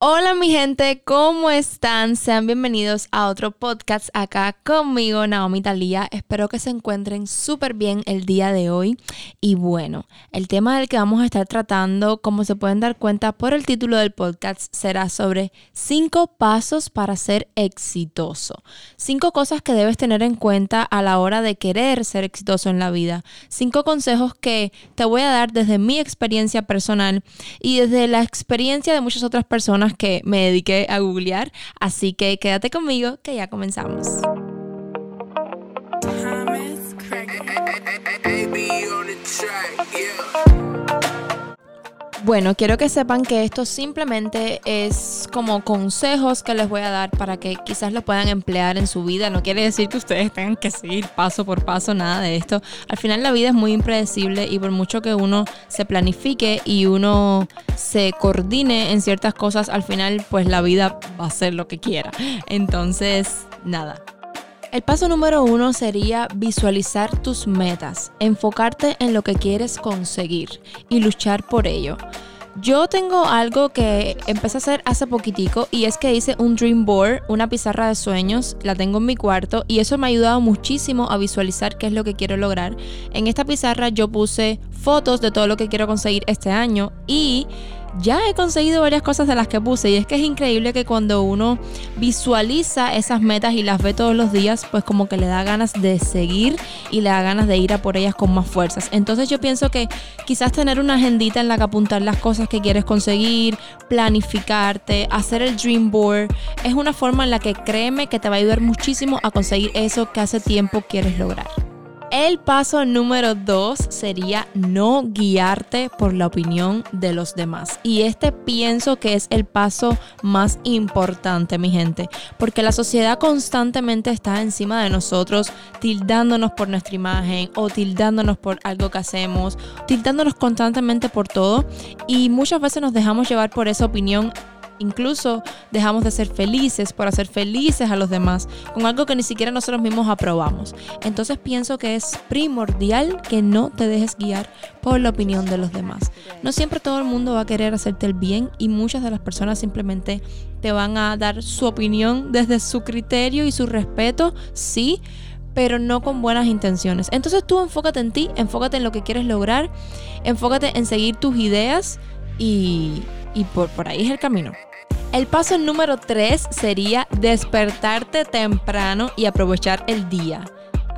Hola mi gente, ¿cómo están? Sean bienvenidos a otro podcast acá conmigo, Naomi Talía. Espero que se encuentren súper bien el día de hoy. Y bueno, el tema del que vamos a estar tratando, como se pueden dar cuenta por el título del podcast, será sobre cinco pasos para ser exitoso. Cinco cosas que debes tener en cuenta a la hora de querer ser exitoso en la vida. Cinco consejos que te voy a dar desde mi experiencia personal y desde la experiencia de muchas otras personas que me dediqué a googlear, así que quédate conmigo que ya comenzamos. Bueno, quiero que sepan que esto simplemente es como consejos que les voy a dar para que quizás lo puedan emplear en su vida. No quiere decir que ustedes tengan que seguir paso por paso nada de esto. Al final la vida es muy impredecible y por mucho que uno se planifique y uno se coordine en ciertas cosas, al final pues la vida va a ser lo que quiera. Entonces, nada, el paso número uno sería visualizar tus metas, enfocarte en lo que quieres conseguir y luchar por ello. Yo tengo algo que empecé a hacer hace poquitico y es que hice un dream board, una pizarra de sueños, la tengo en mi cuarto y eso me ha ayudado muchísimo a visualizar qué es lo que quiero lograr. En esta pizarra yo puse fotos de todo lo que quiero conseguir este año y ya he conseguido varias cosas de las que puse y es que es increíble que cuando uno visualiza esas metas y las ve todos los días, pues como que le da ganas de seguir y le da ganas de ir a por ellas con más fuerzas. Entonces yo pienso que quizás tener una agendita en la que apuntar las cosas que quieres conseguir, planificarte, hacer el dream board, es una forma en la que créeme que te va a ayudar muchísimo a conseguir eso que hace tiempo quieres lograr. El paso número dos sería no guiarte por la opinión de los demás. Y este pienso que es el paso más importante, mi gente, porque la sociedad constantemente está encima de nosotros, tildándonos por nuestra imagen o tildándonos por algo que hacemos, tildándonos constantemente por todo. Y muchas veces nos dejamos llevar por esa opinión Incluso dejamos de ser felices por hacer felices a los demás con algo que ni siquiera nosotros mismos aprobamos. Entonces pienso que es primordial que no te dejes guiar por la opinión de los demás. No siempre todo el mundo va a querer hacerte el bien y muchas de las personas simplemente te van a dar su opinión desde su criterio y su respeto, sí, pero no con buenas intenciones. Entonces tú enfócate en ti, enfócate en lo que quieres lograr, enfócate en seguir tus ideas y, por, por ahí es el camino. El paso número 3 sería despertarte temprano y aprovechar el día.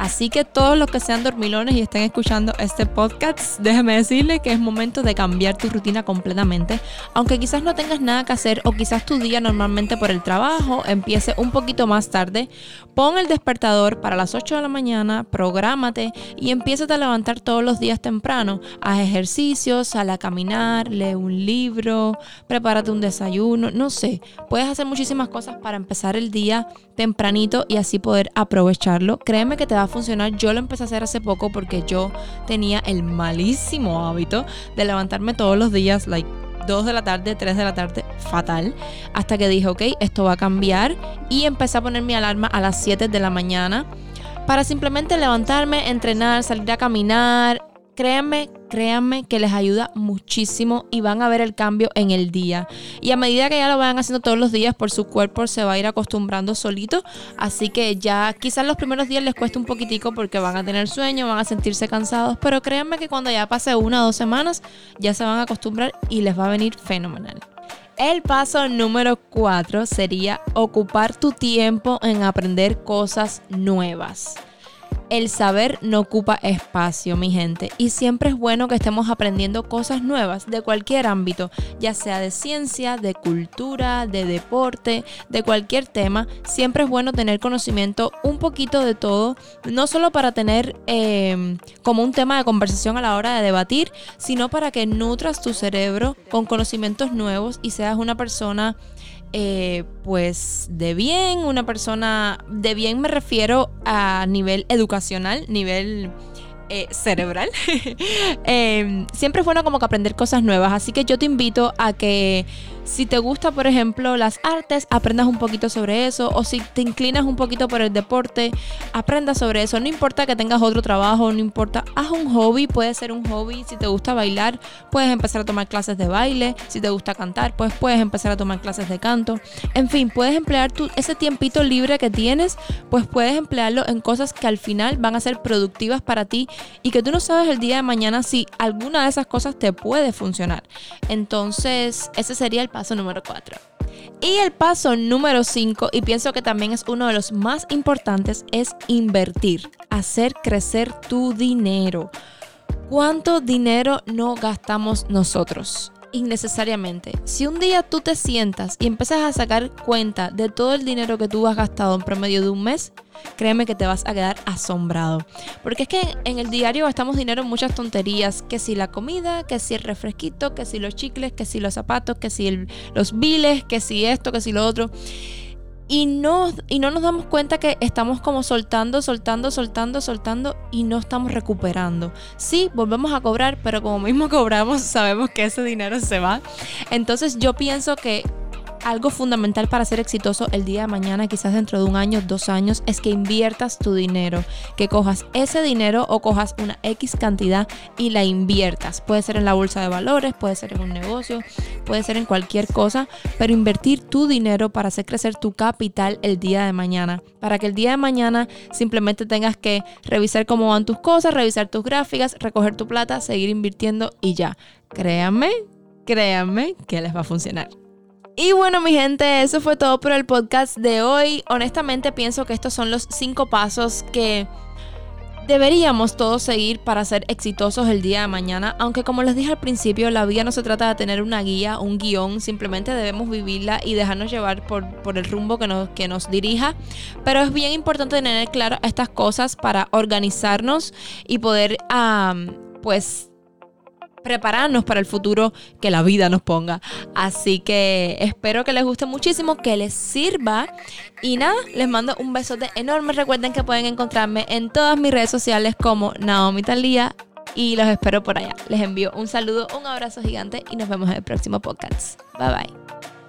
Así que todos los que sean dormilones y estén escuchando este podcast, déjeme decirle que es momento de cambiar tu rutina completamente. Aunque quizás no tengas nada que hacer o quizás tu día normalmente por el trabajo empiece un poquito más tarde, pon el despertador para las 8 de la mañana, prográmate y empieza a levantar todos los días temprano. Haz ejercicios, sal a caminar, lee un libro, prepárate un desayuno, no sé. Puedes hacer muchísimas cosas para empezar el día tempranito y así poder aprovecharlo. Créeme que te va funcionar. Yo lo empecé a hacer hace poco porque yo tenía el malísimo hábito de levantarme todos los días, like 2 de la tarde, 3 de la tarde, fatal. Hasta que dije, ok, esto va a cambiar. Y empecé a poner mi alarma a las 7 de la mañana para simplemente levantarme, entrenar, salir a caminar, créanme, créanme que les ayuda muchísimo y van a ver el cambio en el día. Y a medida que ya lo vayan haciendo todos los días, por su cuerpo se va a ir acostumbrando solito. Así que ya quizás los primeros días les cueste un poquitico porque van a tener sueño, van a sentirse cansados. Pero créanme que cuando ya pase una o dos semanas, ya se van a acostumbrar y les va a venir fenomenal. El paso número cuatro sería ocupar tu tiempo en aprender cosas nuevas el saber no ocupa espacio, mi gente, y siempre es bueno que estemos aprendiendo cosas nuevas de cualquier ámbito, ya sea de ciencia, de cultura, de deporte, de cualquier tema. Siempre es bueno tener conocimiento un poquito de todo, no solo para tener em, como un tema de conversación a la hora de debatir, sino para que nutras tu cerebro con conocimientos nuevos y seas una persona eh, pues de bien, una persona de bien me refiero a nivel educacional, nivel eh, cerebral. Em, siempre es bueno como que aprender cosas nuevas, así que yo te invito a que Si te gusta, por ejemplo, las artes, aprendas un poquito sobre eso. O si te inclinas un poquito por el deporte, aprendas sobre eso. No importa que tengas otro trabajo, no importa. Haz un hobby, puede ser un hobby. Si te gusta bailar, puedes empezar a tomar clases de baile. Si te gusta cantar, pues puedes empezar a tomar clases de canto. En fin, puedes emplear ese tiempito libre que tienes, pues puedes emplearlo en cosas que al final van a ser productivas para ti y que tú no sabes el día de mañana si alguna de esas cosas te puede funcionar. Entonces, ese sería el paso número 4. Y el paso número 5, y pienso que también es uno de los más importantes, es invertir, hacer crecer tu dinero. ¿Cuánto dinero no gastamos nosotros? Innecesariamente. Si un día tú te sientas y empiezas a sacar cuenta de todo el dinero que tú has gastado en promedio de un mes, créeme que te vas a quedar asombrado. Porque es que en el diario gastamos dinero en muchas tonterías, que si la comida, que si el refresquito, que si los chicles, que si los zapatos, que si los biles, que si esto, que si lo otro y no, y no nos damos cuenta que estamos como soltando, soltando, soltando, soltando y no estamos recuperando. Sí, volvemos a cobrar, pero como mismo cobramos, sabemos que ese dinero se va. Entonces yo pienso que algo fundamental para ser exitoso el día de mañana, quizás dentro de un año, dos años, es que inviertas tu dinero, que cojas ese dinero o cojas una X cantidad y la inviertas. Puede ser en la bolsa de valores, puede ser en un negocio, puede ser en cualquier cosa, pero invertir tu dinero para hacer crecer tu capital el día de mañana, para que el día de mañana simplemente tengas que revisar cómo van tus cosas, revisar tus gráficas, recoger tu plata, seguir invirtiendo y ya. Créanme, créanme que les va a funcionar. Y bueno, mi gente, eso fue todo por el podcast de hoy. Honestamente pienso que estos son los cinco pasos que deberíamos todos seguir para ser exitosos el día de mañana. Aunque como les dije al principio, la vida no se trata de tener una guía, un guion, simplemente debemos vivirla y dejarnos llevar por, por el rumbo que nos, que nos dirija. Pero es bien importante tener claro estas cosas para organizarnos y poder, pues, prepararnos para el futuro que la vida nos ponga. Así que espero que les guste muchísimo, que les sirva. Y nada, les mando un besote enorme. Recuerden que pueden encontrarme en todas mis redes sociales como Naomi Talía y los espero por allá. Les envío un saludo, un abrazo gigante y nos vemos en el próximo podcast. Bye bye.